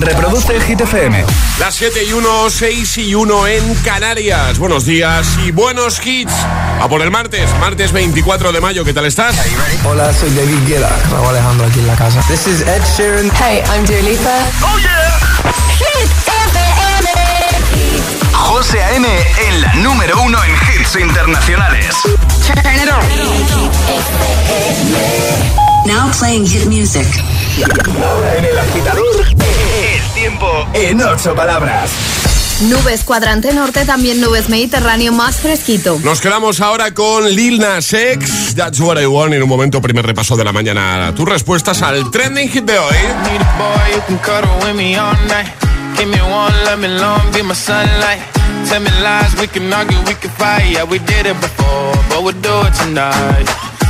Reproduce Hit FM. Las 7 y 1, 6 y 1 en Canarias. Buenos días y buenos hits. A por el martes, martes 24 de mayo. ¿Qué tal estás? Hola, soy David Guetta. Raúl Alejandro aquí en la casa. This is Ed Sheeran. Hey, I'm Dua Lipa. ¡Oh, yeah! Hit FM. José A.M. en la número uno en hits internacionales. Turn it on. Now playing hit music. Ahora en el agitador, el tiempo en ocho palabras. Nubes cuadrante norte, también nubes mediterráneo más fresquito. Nos quedamos ahora con Lil Nas X, That's What I Want. En un momento, primer repaso de la mañana. Tus respuestas al trending hit de hoy. Need a boy who can cuddle with me all night. Give me one, let me long, be my sunlight. Tell me lies, we can argue, we can fight. Yeah, we did it before, but we'll do it tonight.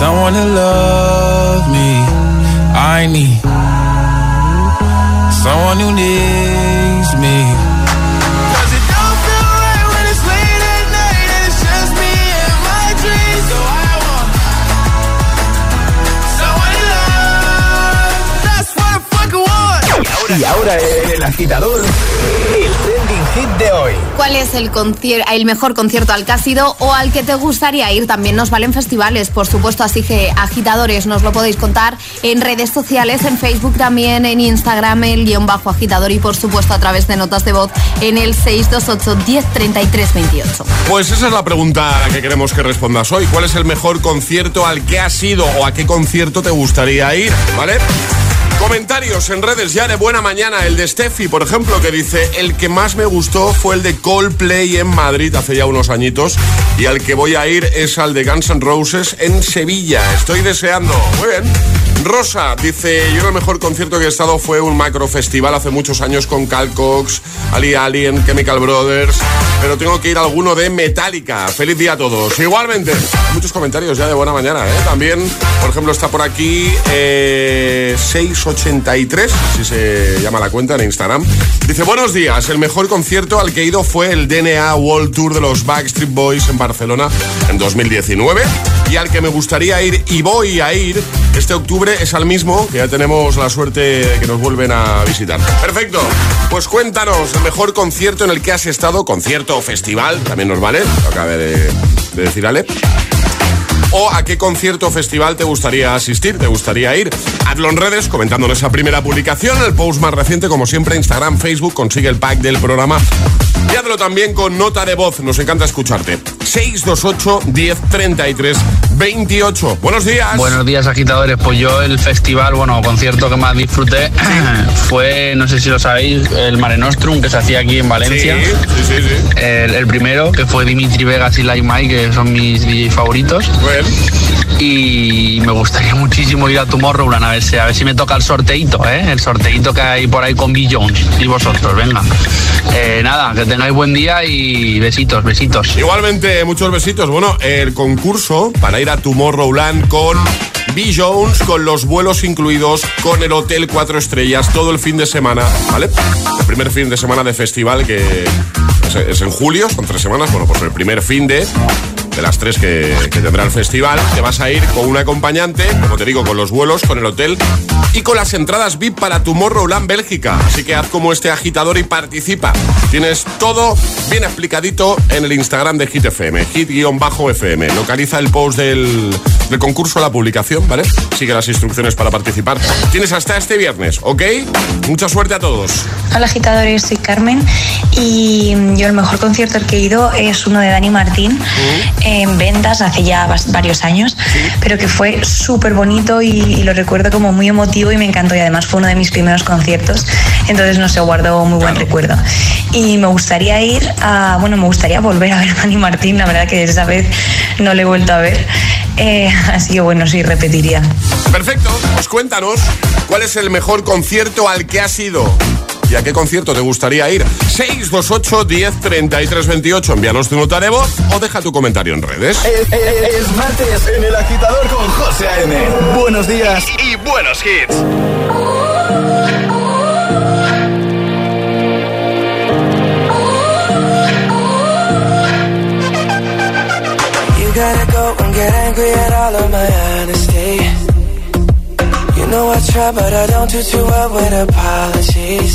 someone to love me. I need someone who needs me. Y ahora el agitador, hit de hoy. ¿Cuál es el, concier- el mejor concierto al que has ido o al que te gustaría ir? También nos valen festivales, por supuesto, así que agitadores nos lo podéis contar en redes sociales, en Facebook también, en Instagram, el guion bajo agitador y por supuesto a través de notas de voz en el 628 1033 28. Pues esa es la pregunta a la que queremos que respondas hoy. ¿Cuál es el mejor concierto al que has ido o a qué concierto te gustaría ir? ¿Vale? Comentarios en redes ya de buena mañana. El de Steffi, por ejemplo, que dice: El que más me gustó fue el de Coldplay en Madrid hace ya unos añitos. Y al que voy a ir es al de Guns N' Roses en Sevilla. Estoy deseando. Muy bien. Rosa dice: Yo el mejor concierto que he estado fue un macro festival hace muchos años con Cal Cox, Ali Alien, Chemical Brothers. Pero tengo que ir a alguno de Metallica. Feliz día a todos. Igualmente, muchos comentarios ya de buena mañana. ¿eh? También, por ejemplo, está por aquí eh, 683, si se llama la cuenta en Instagram. Dice: Buenos días. El mejor concierto al que he ido fue el DNA World Tour de los Backstreet Boys en Barcelona en 2019. Y al que me gustaría ir y voy a ir este octubre es al mismo, que ya tenemos la suerte de que nos vuelven a visitar. Perfecto. Pues cuéntanos el mejor concierto en el que has estado, concierto o festival, también nos vale, lo acabe de, de decir Ale. O a qué concierto o festival te gustaría asistir, te gustaría ir. Hazlo en redes comentándonos esa primera publicación, el post más reciente, como siempre, Instagram, Facebook, consigue el pack del programa. Hazlo también con nota de voz, nos encanta escucharte. 628 10 33 28. Buenos días. Buenos días, agitadores. Pues yo el festival, bueno, concierto que más disfruté fue, no sé si lo sabéis, el Mare Nostrum que se hacía aquí en Valencia. Sí, sí, sí, sí. El, el primero, que fue Dimitri Vegas y Like Mike, que son mis DJ favoritos. Bueno, Y me gustaría muchísimo ir a Tomorrowland a ver si, a ver si me toca el sorteito, ¿eh? El sorteito que hay por ahí con Bill Jones y vosotros, venga. Eh, nada, que tengáis buen día y besitos, besitos. igualmente, muchos besitos. Bueno, el concurso para ir a Tomorrowland con B. Jones, con los vuelos incluidos, con el hotel cuatro estrellas, todo el fin de semana, ¿vale? El primer fin de semana de festival que es, es en julio, son tres semanas. Bueno, pues el primer fin de de las tres que, que tendrá el festival, te vas a ir con un acompañante, como te digo, con los vuelos, con el hotel y con las entradas VIP para Tomorrowland Bélgica. Así que haz como este agitador y participa. Tienes todo bien explicadito en el Instagram de Hit FM, hit-fm. Localiza el post del, del concurso, la publicación, ¿vale? Sigue las instrucciones para participar. Tienes hasta este viernes, ¿ok? Mucha suerte a todos. Hola agitadores, soy Carmen y yo el mejor concierto al que he ido es uno de Dani Martín en ventas hace ya varios años, pero que fue súper bonito y, y lo recuerdo como muy emotivo y me encantó y además fue uno de mis primeros conciertos, entonces no sé, guardo muy buen recuerdo. Y me gustaría ir a, bueno, me gustaría volver a ver a Dani Martín, la verdad que esa vez no le he vuelto a ver, Eh, así que bueno, sí, repetiría. Perfecto, pues cuéntanos cuál es el mejor concierto al que has ido. ¿Y a qué concierto te gustaría ir? 628 10 33 28. Envíanos tu nota de voz o deja tu comentario en redes. Es, es- es martes en el agitador con José A.M. Buenos días y buenos hits. You gotta go and get angry at all of my honesty. You know I try, but I don't do too well with apologies.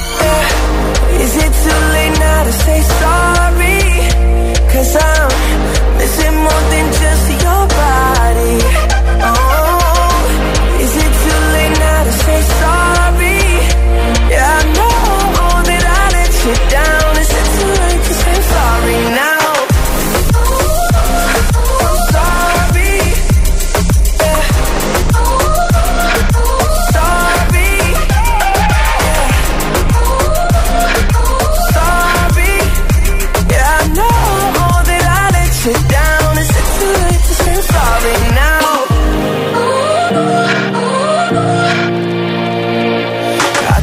Is it too late now to say sorry? Cause I'm missing more than just your body Oh, is it too late now to say sorry? Yeah, I know that I let you down Is it too late to say sorry now?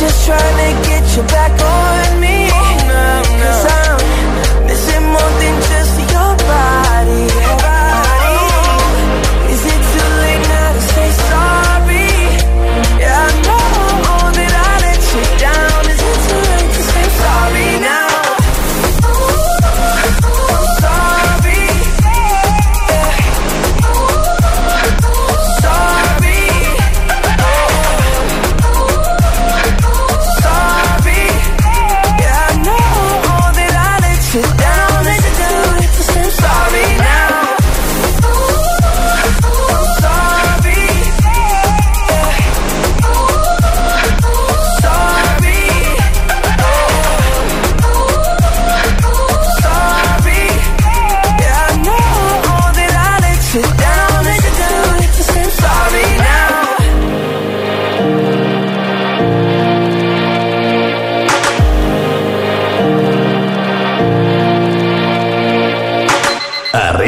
just trying to get you back on me. Oh, Cause I'm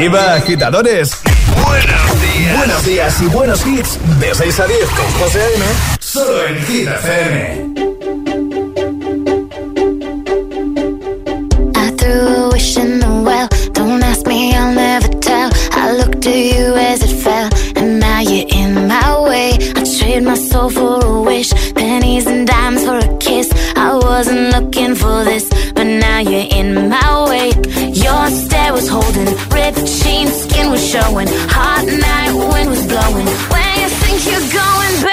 arriba, agitadores. Buenos días. Buenos días y buenos hits. De 6 a 10 con José A.M. Solo en Hit FM. I threw a wish in the well. Don't ask me, I'll never tell. I looked to you as it fell. And now you're in my way. I trade my soul for a wish. Pennies and dimes for a kiss. I wasn't looking for this. But now you're in my way hair was holding, ripped jeans, skin was showing, hot night wind was blowing. Where you think you're going, baby?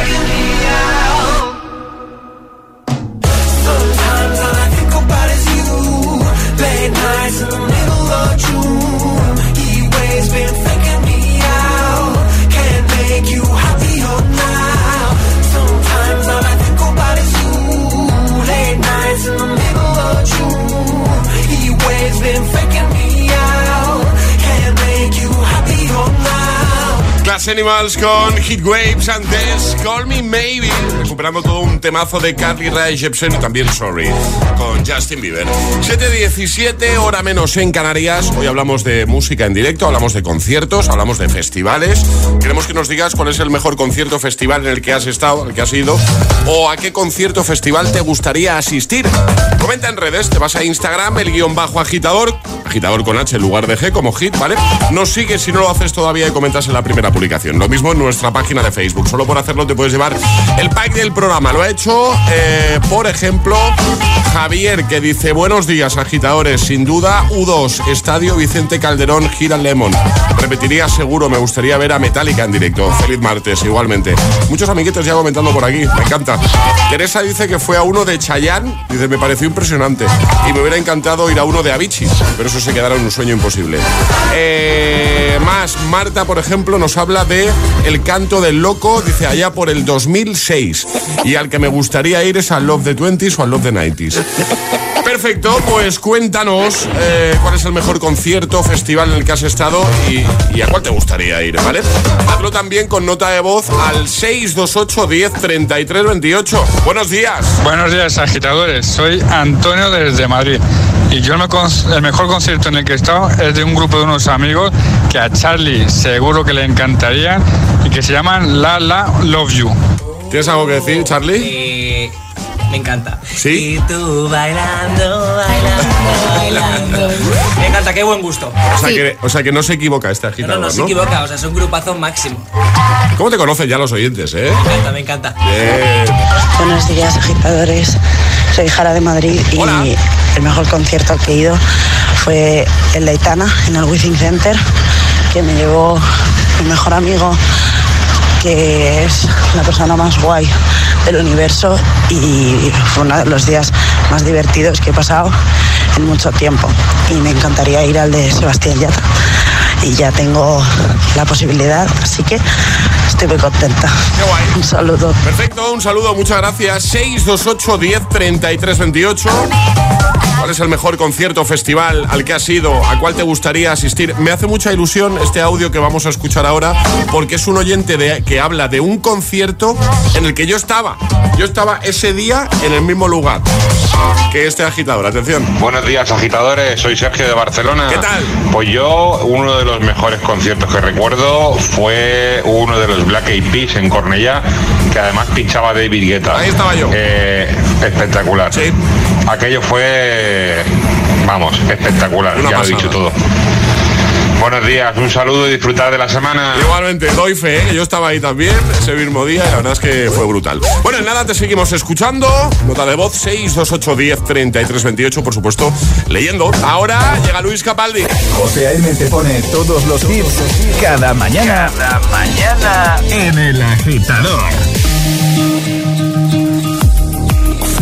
Animals con Heat Waves antes Call Me Maybe. Recuperando todo un temazo de Carly Rae Jepsen y también Sorry con Justin Bieber. 7.17 hora menos en Canarias. Hoy hablamos de música en directo hablamos de conciertos, hablamos de festivales. Queremos que nos digas cuál es el mejor concierto festival en el que has estado, el que has ido o a qué concierto festival te gustaría asistir. Comenta en redes, te vas a Instagram el guion bajo agitador agitador con H en lugar de G como hit, ¿vale? Nos sigues si no lo haces todavía y comentas en la primera publicación. Lo mismo en nuestra página de Facebook. Solo por hacerlo te puedes llevar el pack del programa. Lo ha hecho, eh, por ejemplo, Javier, que dice: Buenos días, agitadores. Sin duda, U2, Estadio Vicente Calderón, Gira Lemon. Repetiría seguro, me gustaría ver a Metallica en directo. Feliz martes, igualmente. Muchos amiguitos ya comentando por aquí, me encanta. Teresa dice que fue a uno de Chayanne, dice: Me pareció impresionante. Y me hubiera encantado ir a uno de Avicii, pero eso se quedará en un sueño imposible. Eh, más, Marta, por ejemplo, nos habla de El canto del loco, dice allá por el 2006. Y al que me gustaría ir es al Love the 20s o al Love the 90s. Perfecto, pues cuéntanos eh, cuál es el mejor concierto, festival en el que has estado y, y a cuál te gustaría ir, ¿vale? Hazlo también con nota de voz al 628 10 33 28. Buenos días. Buenos días, agitadores. Soy Antonio desde Madrid. Y yo el, me- el mejor concierto en el que he estado es de un grupo de unos amigos que a Charlie seguro que le encantaría y que se llaman La La Love You. ¿Tienes algo que decir, Charlie? Me encanta. ¿Sí? Y tú bailando, bailando, bailando. Me encanta, qué buen gusto. O sea, que, o sea que no se equivoca este No, agitador, no, no se equivoca, o sea, es un grupazo máximo. ¿Cómo te conocen ya los oyentes, eh? Me encanta, me encanta. Bien. Buenos días, agitadores. Soy Jara de Madrid y el mejor concierto al que he ido fue el de Aitana en el Withing Center, que me llevó mi mejor amigo, que es la persona más guay del universo y fue uno de los días más divertidos que he pasado en mucho tiempo. Y me encantaría ir al de Sebastián Yatra. Y ya tengo la posibilidad, así que estoy muy contenta. Un saludo. Perfecto, un saludo, muchas gracias. 628 10 33 28. ¿Cuál es el mejor concierto festival al que has ido? ¿A cuál te gustaría asistir? Me hace mucha ilusión este audio que vamos a escuchar ahora porque es un oyente de- que habla de un concierto en el que yo estaba. Yo estaba ese día en el mismo lugar que este agitador. Atención. Buenos días, agitadores. Soy Sergio de Barcelona. ¿Qué tal? Pues yo, uno de los mejores conciertos que recuerdo fue uno de los Black Eyed Peas en Cornellá, que además pinchaba David Guetta. Ahí estaba yo. espectacular. Sí. Aquello fue, vamos, espectacular. Una ya lo he pasada. dicho todo. Buenos días, un saludo y disfrutar de la semana. Igualmente, doy fe, ¿eh? que yo estaba ahí también ese mismo día y la verdad es que fue brutal. Bueno, en nada, te seguimos escuchando. Nota de voz 628 10 33 28, por supuesto, leyendo. Ahora llega Luis Capaldi. José A.M. te pone todos los hits cada mañana. Cada mañana en El Agitador.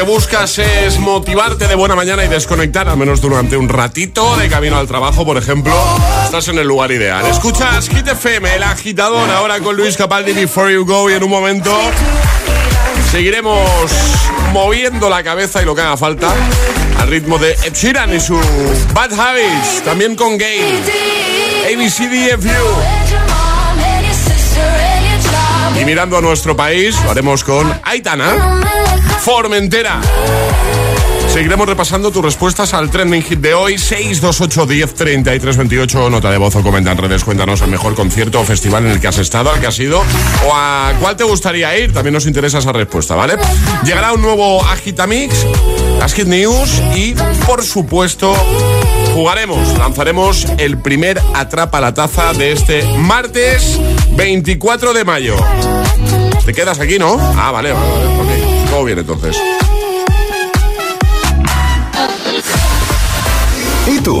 que buscas es motivarte de buena mañana y desconectar, al menos durante un ratito de camino al trabajo, por ejemplo, estás en el lugar ideal. Escuchas Hit el agitador, ahora con Luis Capaldi Before You Go y en un momento seguiremos moviendo la cabeza y lo que haga falta al ritmo de Ed y su Bad Habits, también con Gay, ABCDFU. Y mirando a nuestro país, lo haremos con Aitana, Formentera. Seguiremos repasando tus respuestas al trending hit de hoy, 628 10 33 28, nota de voz o comenta en redes, cuéntanos el mejor concierto o festival en el que has estado, al que has ido, o a cuál te gustaría ir, también nos interesa esa respuesta, ¿vale? Llegará un nuevo Agitamix, las Hit News y, por supuesto, jugaremos, lanzaremos el primer Atrapa la Taza de este martes 24 de mayo. ¿Te quedas aquí, no? Ah, vale, vale, vale. Todo bien entonces. ¿Y tú?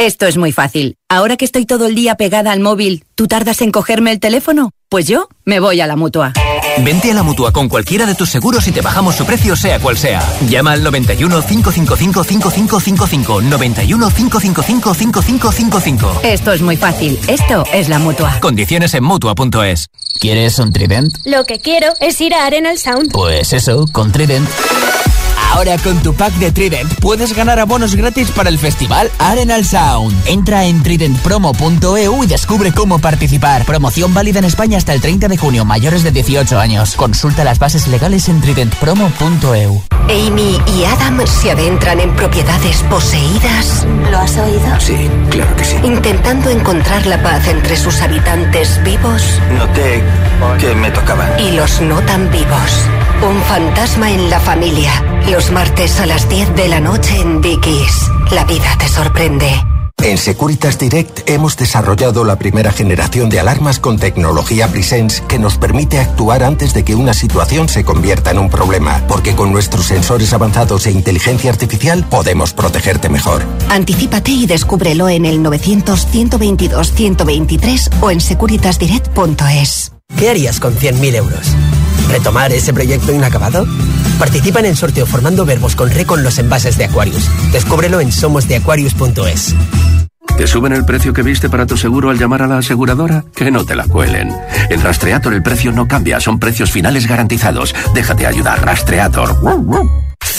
Esto es muy fácil. Ahora que estoy todo el día pegada al móvil, ¿tú tardas en cogerme el teléfono? Pues yo me voy a la mutua. Vente a la mutua con cualquiera de tus seguros y te bajamos su precio, sea cual sea. Llama al 91 555 5555. 91 555 5555. Esto es muy fácil. Esto es la mutua. Condiciones en mutua.es. ¿Quieres un Trident? Lo que quiero es ir a Arenal Sound. Pues eso, con Trident. Ahora con tu pack de Trident puedes ganar abonos gratis para el festival Arenal Sound. Entra en tridentpromo.eu y descubre cómo participar. Promoción válida en España hasta el 30 de junio, mayores de 18 años. Consulta las bases legales en tridentpromo.eu. Amy y Adam se adentran en propiedades poseídas. ¿Lo has oído? Sí, claro que sí. Intentando encontrar la paz entre sus habitantes vivos Noté que me tocaban. y los no tan vivos. Un fantasma en la familia. Los martes a las 10 de la noche en Dickies. La vida te sorprende. En Securitas Direct hemos desarrollado la primera generación de alarmas con tecnología Presence que nos permite actuar antes de que una situación se convierta en un problema, porque con nuestros sensores avanzados e inteligencia artificial podemos protegerte mejor. Anticípate y descúbrelo en el 900-122-123 o en securitasdirect.es. ¿Qué harías con 100.000 euros? ¿Retomar ese proyecto inacabado? Participa en el sorteo formando verbos con re con los envases de Aquarius. Descúbrelo en somosdeaquarius.es. ¿Te suben el precio que viste para tu seguro al llamar a la aseguradora? Que no te la cuelen. En Rastreator el precio no cambia, son precios finales garantizados. Déjate ayudar, Rastreator.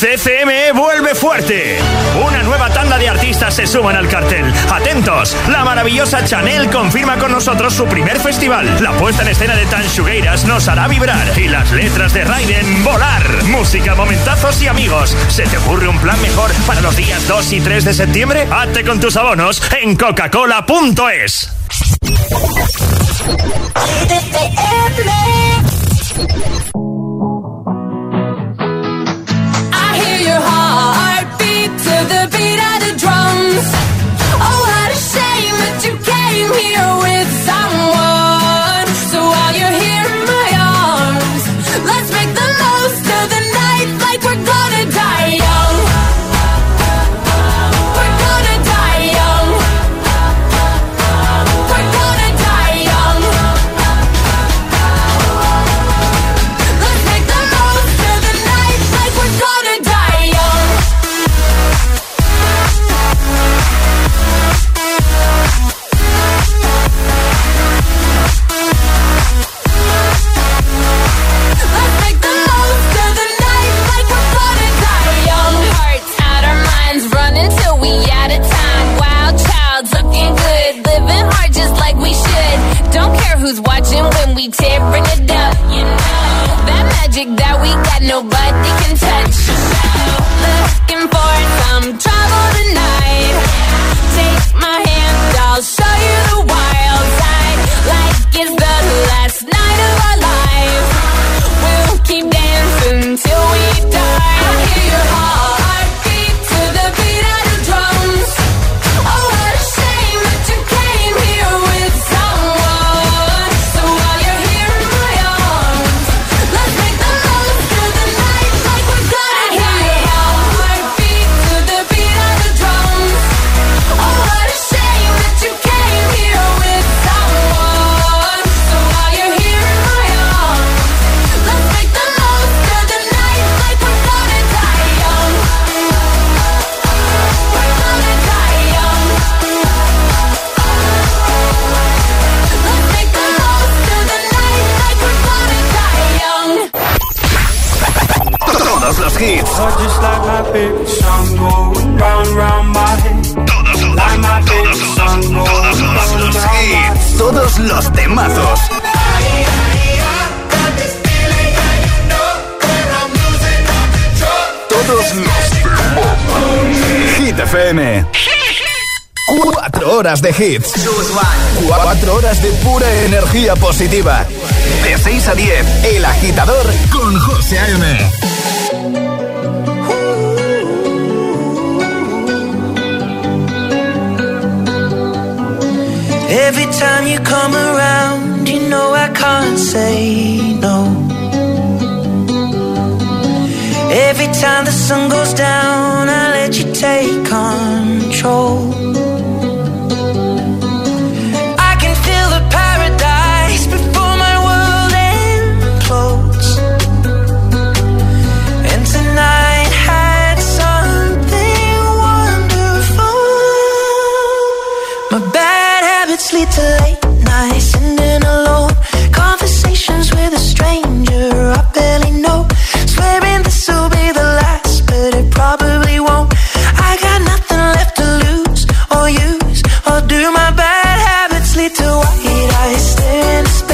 CCME vuelve fuerte. Una nueva tanda de artistas se suman al cartel. Atentos, la maravillosa Chanel confirma con nosotros su primer festival. La puesta en escena de Tan Shugueiras nos hará vibrar y las letras de Raiden volar. Música, momentazos y amigos. ¿Se te ocurre un plan mejor para los días 2 y 3 de septiembre? Hazte con tus abonos en coca-cola.es. nobody de hits. 4 horas de pura energía positiva. De 6 a 10, El Agitador con José A.M. Every time you come around, you know I can't say no. Every time the sun goes down, I let you take control. I stand.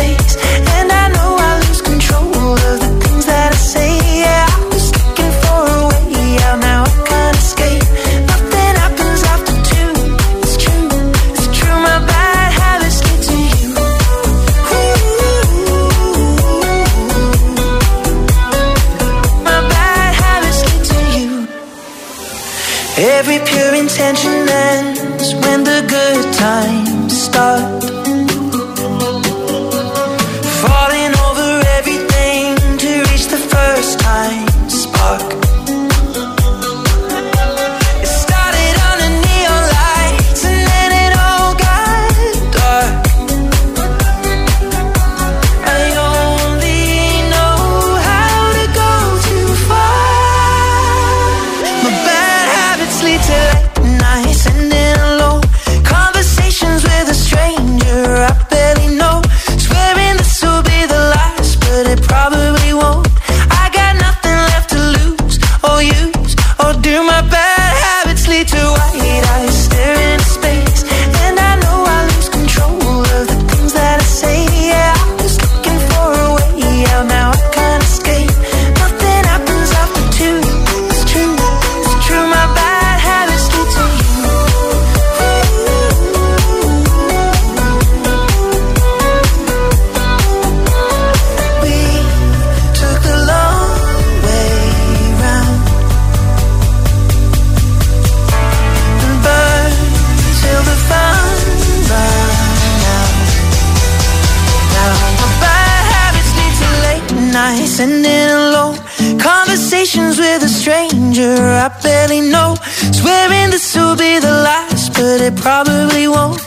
It probably won't.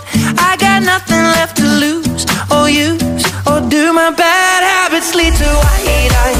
I got nothing left to lose or use, or do my bad habits lead to white eyes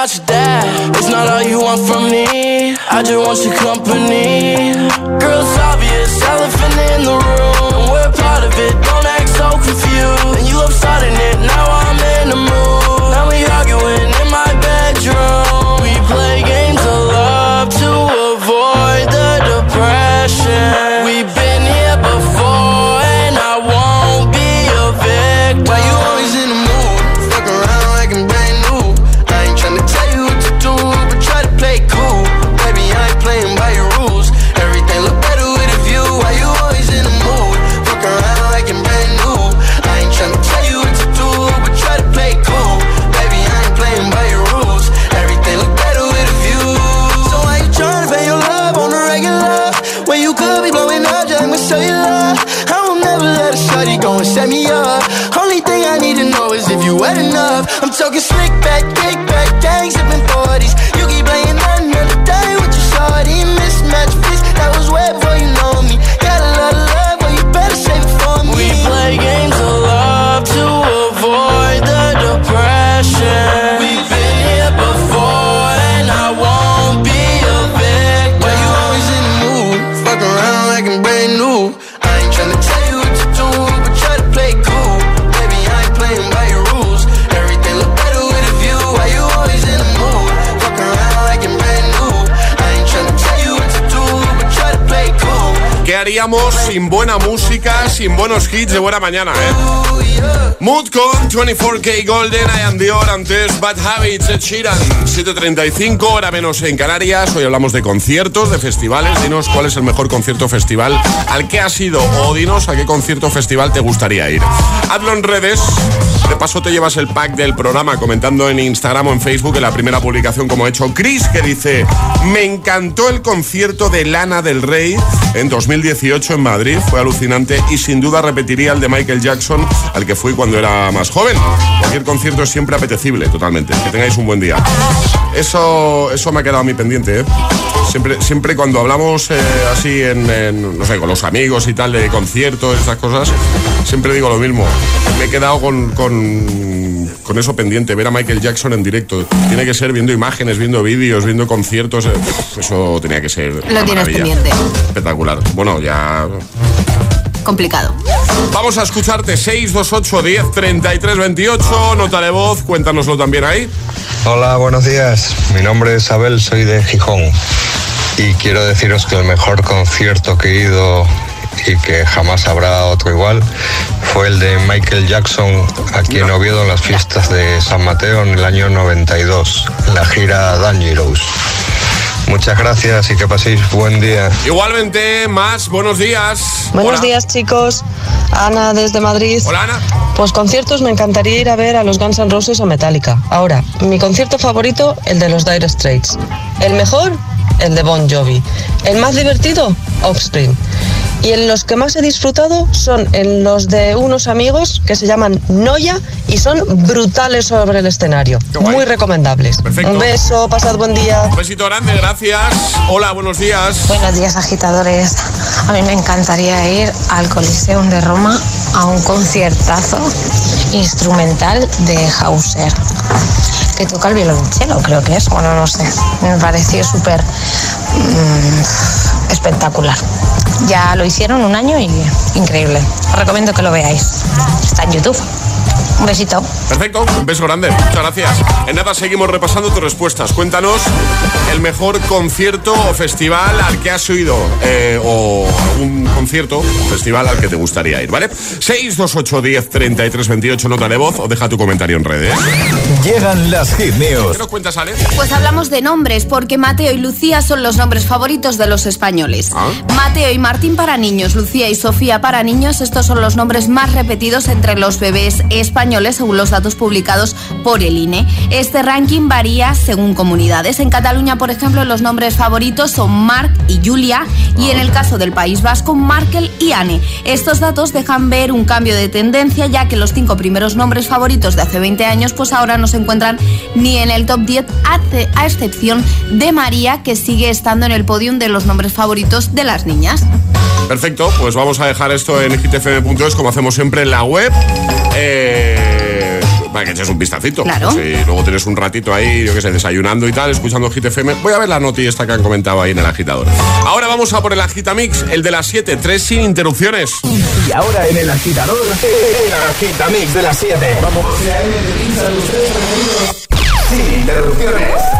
Not your dad. It's not all you want from me. I just want your company. Sin buena música, sin buenos hits de buena mañana, eh? Mood con 24K Golden, I am Dior, antes Bad Habits, Ed Sheeran, 7.35, hora menos en Canarias. Hoy hablamos de conciertos, de festivales. Dinos cuál es el mejor concierto festival al que has ido o dinos a qué concierto festival te gustaría ir. Hazlo en redes. De paso te llevas el pack del programa comentando en Instagram o en Facebook en la primera publicación como ha hecho Chris que dice me encantó el concierto de Lana del Rey en 2018 en Madrid, fue alucinante y sin duda repetiría el de Michael Jackson al que fui cuando era más joven. Cualquier concierto es siempre apetecible, totalmente. Que tengáis un buen día. Eso, eso me ha quedado a mí pendiente, ¿eh? Siempre, siempre cuando hablamos eh, así en, no sé, con los amigos y tal de conciertos, estas cosas, siempre digo lo mismo. Me he quedado con, con eso pendiente, ver a Michael Jackson en directo. Tiene que ser viendo imágenes, viendo vídeos, viendo conciertos. eh, eso tenía que ser. Lo tienes maravilla. pendiente. Espectacular. Bueno, ya. Complicado. Vamos a escucharte 628 10 33 28. Nota de voz, cuéntanoslo también ahí. Hola, buenos días. Mi nombre es Abel, soy de Gijón. Y quiero deciros que el mejor concierto que he ido y que jamás habrá otro igual fue el de Michael Jackson aquí en Oviedo en las fiestas de San Mateo en el año 92, en la gira Dangerous. Muchas gracias y que paséis buen día. Igualmente, más, buenos días. Buenos días chicos, Ana desde Madrid. Hola Ana. Pues conciertos me encantaría ir a ver a los Guns N' Roses o Metallica. Ahora, mi concierto favorito, el de los Dire Straits. El mejor, el de Bon Jovi. El más divertido, Offspring. Y en los que más he disfrutado son en los de unos amigos que se llaman Noya y son brutales sobre el escenario. Muy recomendables. Un beso, pasad buen día. Un besito grande, gracias. Hola, buenos días. Buenos días, agitadores. A mí me encantaría ir al Coliseum de Roma a un conciertazo instrumental de Hauser que toca el violonchelo, creo que es, bueno, no sé, me pareció súper mm, espectacular. Ya lo hicieron un año y increíble. Os recomiendo que lo veáis. Está en YouTube. Un besito. Perfecto, un beso grande. Muchas gracias. En nada seguimos repasando tus respuestas. Cuéntanos el mejor concierto o festival al que has oído eh, o un concierto o festival al que te gustaría ir, ¿vale? 628 10 33 28 nota de voz o deja tu comentario en redes. Llegan las hit news. ¿Qué nos cuentas, Ale? Pues hablamos de nombres porque Mateo y Lucía son los nombres favoritos de los españoles. Ah. Mateo y Martín para niños, Lucía y Sofía para niños, estos son los nombres más repetidos entre los bebés españoles según los datos publicados por el INE. Este ranking varía según comunidades. En Cataluña, por ejemplo, los nombres favoritos son Marc y Julia y en el caso del País Vasco, Markel y Anne. Estos datos dejan ver un cambio de tendencia ya que los cinco primeros nombres favoritos de hace 20 años pues ahora no se encuentran ni en el top 10 a excepción de María que sigue estando en el podium de los nombres favoritos de las niñas. Perfecto, pues vamos a dejar esto en gtfm.es como hacemos siempre en la web. Eh, para que eches un vistacito. Claro. Si luego tienes un ratito ahí, yo qué sé, desayunando y tal, escuchando GTFM. Voy a ver la noti esta que han comentado ahí en el agitador. Ahora vamos a por el agitamix, el de las 7, 3 sin interrupciones. Y ahora en el agitador, el agitamix de las 7. Vamos. Sin interrupciones.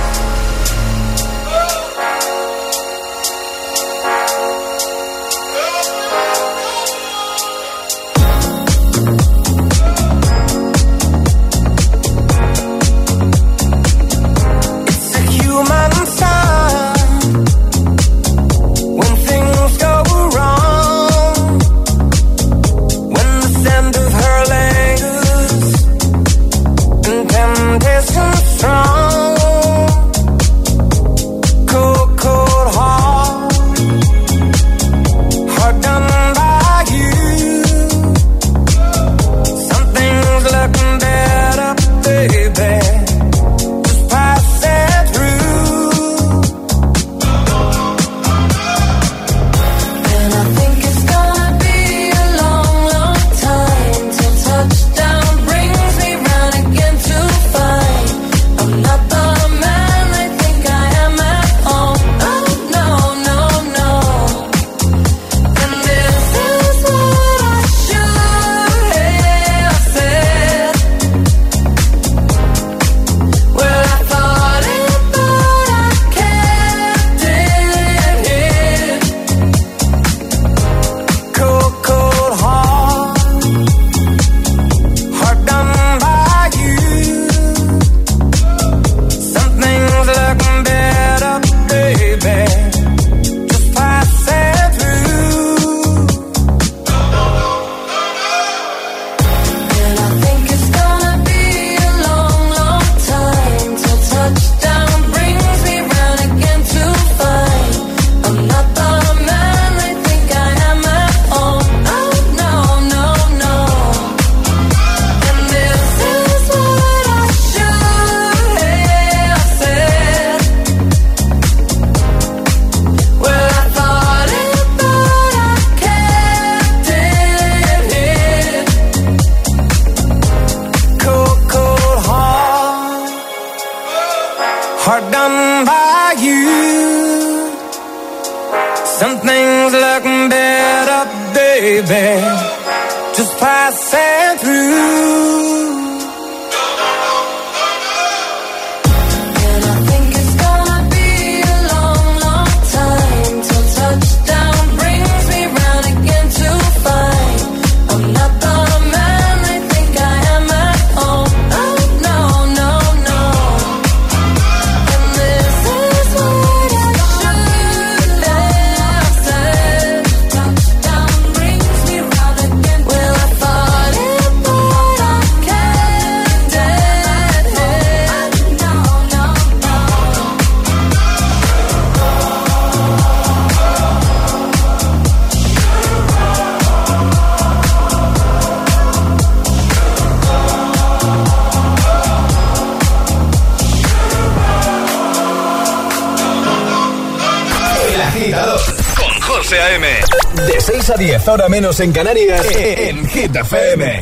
Ahora menos en Canarias, en Hit FM.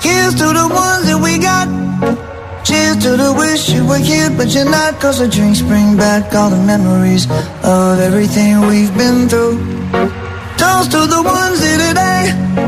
Here's to the ones that we got. Cheers to the wish you were here, but you're not. Cause the drinks bring back all the memories of everything we've been through. Toast to the ones here today.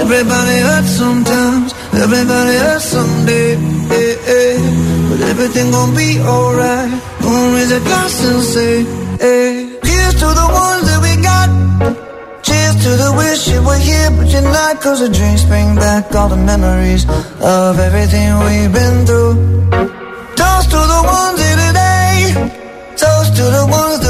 Everybody hurts sometimes, everybody hurts someday. Hey, hey. But everything gon' be alright. Gonna raise a glass and say, hey. Here's to the ones that we got. Cheers to the wish you were here, but you're not. Cause the drinks bring back all the memories of everything we've been through. Toast to the ones here today. Toast to the ones that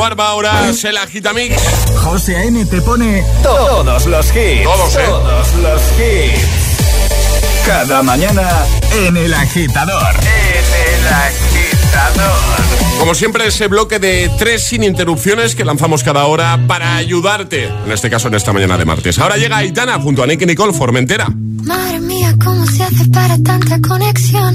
Hardy, Warba ahora, el Agitamix. José A.M. te pone todos los hits. Todos, ¿eh? Todos los hits. Cada mañana en el agitador. En el agitador. Como siempre, ese bloque de tres sin interrupciones que lanzamos cada hora para ayudarte, en este caso en esta mañana de martes. Ahora llega Aitana junto a Nicky Nicole Formentera. Madre mía, ¿cómo se hace para tanta conexión?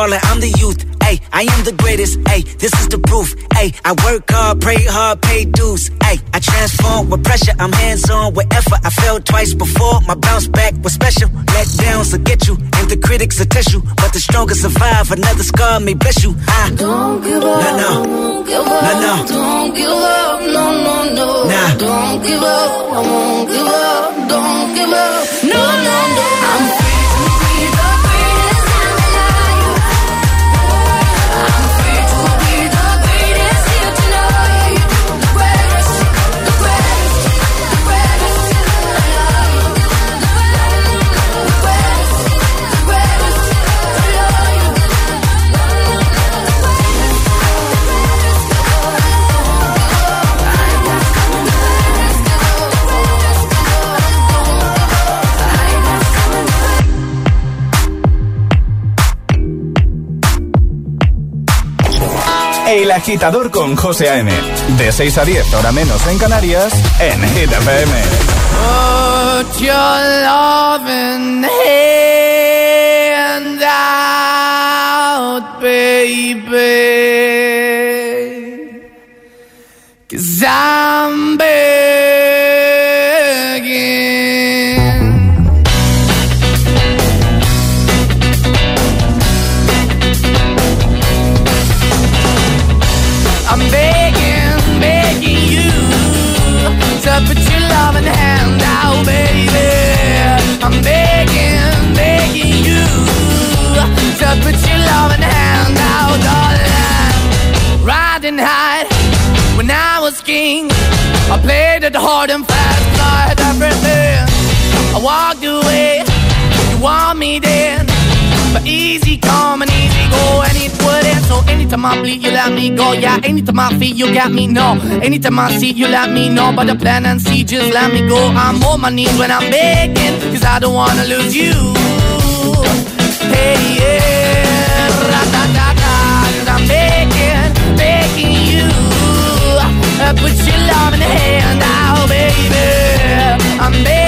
I'm the youth. Ay, I am the greatest. Ay, this is the proof. Ay, I work hard, pray hard, pay dues. Ay, I transform with pressure. I'm hands on with effort. I fell twice before. My bounce back was special. Let downs will get you, and the critics will test you. But the strongest survive. Another scar may bless you. I don't give up. No, no. Don't give up. No, no. Don't give up. No, no, no. Nah. Don't give up. I won't give up. Don't give up. No, no, no. no. Agitador con José A.M. De 6 a 10, hora menos en Canarias, en Hit FM. Put your loving hand out, baby. Cause I'm me then. But easy come and easy go, and it wouldn't. So anytime I bleed, you let me go. Yeah, anytime I feel, you got me, no. Anytime I see, you let me know. But the plan and see, just let me go. I'm on my knees when I'm begging, cause I don't wanna lose you. Hey, yeah, ra-da-da-da, cause I'm begging, begging you. Uh, put your love in the hand now, baby. I'm begging,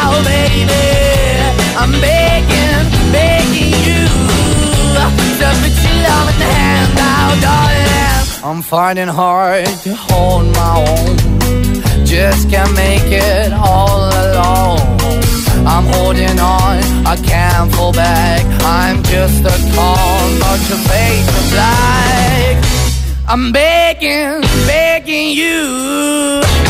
now, baby. I'm begging, begging you to put your love in the hand now, darling. I'm finding hard to hold my own. Just can't make it all alone. I'm holding on, I can't fall back. I'm just a call, not your face of black. I'm begging, begging you.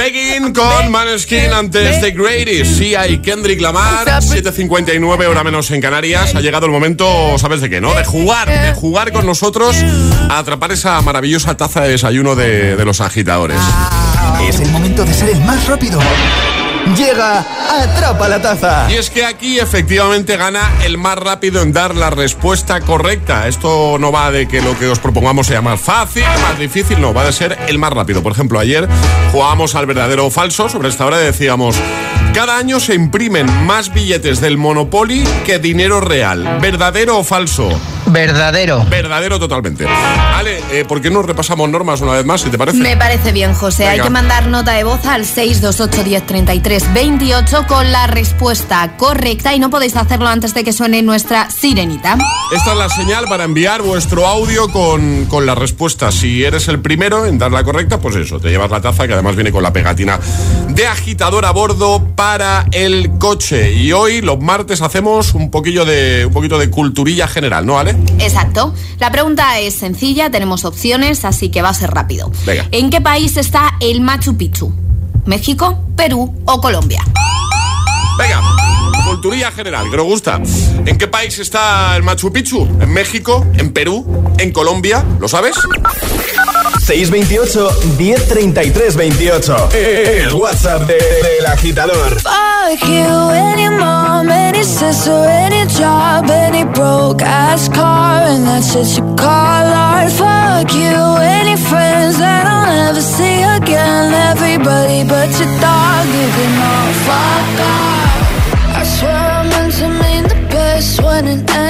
Begging con Maneskin antes de Greatest. Sí, hay Kendrick Lamar, 7.59 hora menos en Canarias. Ha llegado el momento, ¿sabes de qué, no? De jugar, de jugar con nosotros a atrapar esa maravillosa taza de desayuno de, de los agitadores. Es el momento de ser el más rápido. Llega, atrapa la taza. Y es que aquí efectivamente gana el más rápido en dar la respuesta correcta. Esto no va de que lo que os propongamos sea más fácil, más difícil, no, va de ser el más rápido. Por ejemplo, ayer jugábamos al verdadero o falso. Sobre esta hora decíamos, cada año se imprimen más billetes del Monopoly que dinero real. ¿Verdadero o falso? Verdadero. Verdadero totalmente. Vale, eh, ¿por qué no repasamos normas una vez más, si te parece? Me parece bien, José. Hay que mandar nota de voz al 628 1033 28 con la respuesta correcta y no podéis hacerlo antes de que suene nuestra sirenita. Esta es la señal para enviar vuestro audio con, con la respuesta. Si eres el primero en dar la correcta, pues eso, te llevas la taza que además viene con la pegatina de agitador a bordo para el coche. Y hoy, los martes, hacemos un poquillo de un poquito de culturilla general, ¿no, Ale? Exacto. La pregunta es sencilla, tenemos opciones, así que va a ser rápido. Venga. ¿En qué país está el Machu Picchu? ¿México, Perú o Colombia? Venga, culturilla general, que nos gusta. ¿En qué país está el Machu Picchu? ¿En México? ¿En Perú? ¿En Colombia? ¿Lo sabes? 628 1033 28. El WhatsApp de- del agitador. Fuck you, any mom, any sister, any job, any broke ass car, and that's what you call art. Fuck you, any friends that I'll never see again. Everybody but your dog, you can all fuck off. I swear I meant to mean the best when it ended.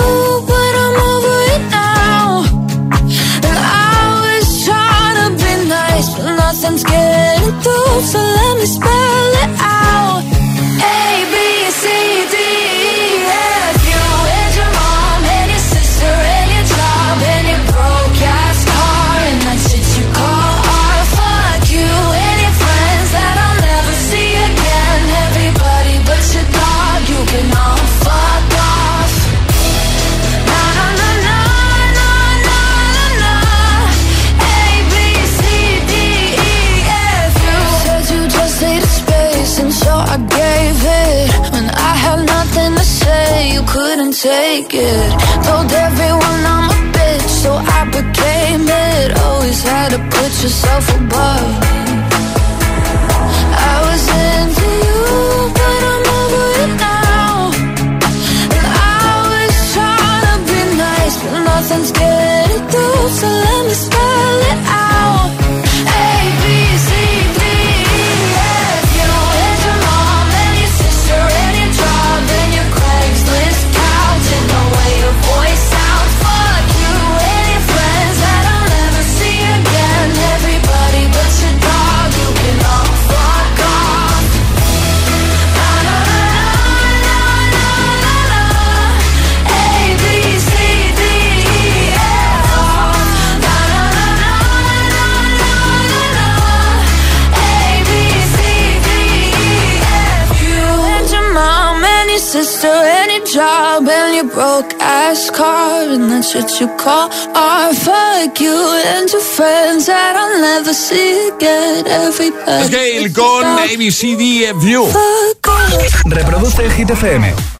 yourself broke ass car, and that's what you call art. Fuck you and your friends that I'll never see again. Everybody. Gale con ABCDFU. Reproduce el Hit FM.